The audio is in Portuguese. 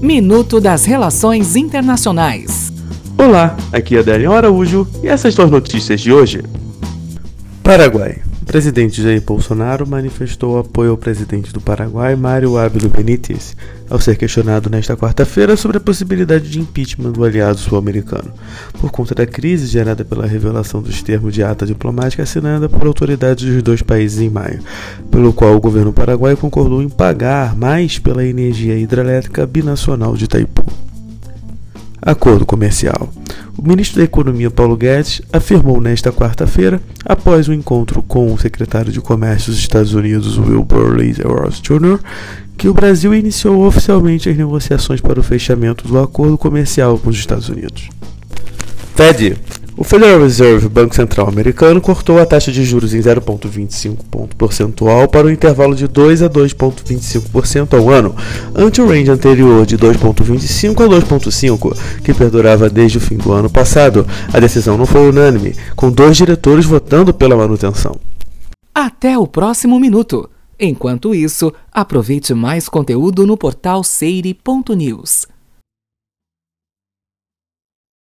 Minuto das Relações Internacionais. Olá, aqui é Adélio Araújo e essas são as notícias de hoje. Paraguai. Presidente Jair Bolsonaro manifestou apoio ao presidente do Paraguai, Mário Ábilo Benítez, ao ser questionado nesta quarta-feira sobre a possibilidade de impeachment do aliado sul-americano, por conta da crise gerada pela revelação dos termos de ata diplomática assinada por autoridades dos dois países em maio, pelo qual o governo paraguaio concordou em pagar mais pela energia hidrelétrica binacional de Itaipu. Acordo comercial. O ministro da Economia Paulo Guedes afirmou nesta quarta-feira, após um encontro com o secretário de Comércio dos Estados Unidos, Wilbur Lee Ross Jr., que o Brasil iniciou oficialmente as negociações para o fechamento do acordo comercial com os Estados Unidos. Fed o Federal Reserve, Banco Central Americano, cortou a taxa de juros em 0,25 ponto percentual para o intervalo de 2 a 2,25% ao ano, ante o range anterior de 2,25 a 2,5, que perdurava desde o fim do ano passado. A decisão não foi unânime, com dois diretores votando pela manutenção. Até o próximo minuto. Enquanto isso, aproveite mais conteúdo no portal seire.news.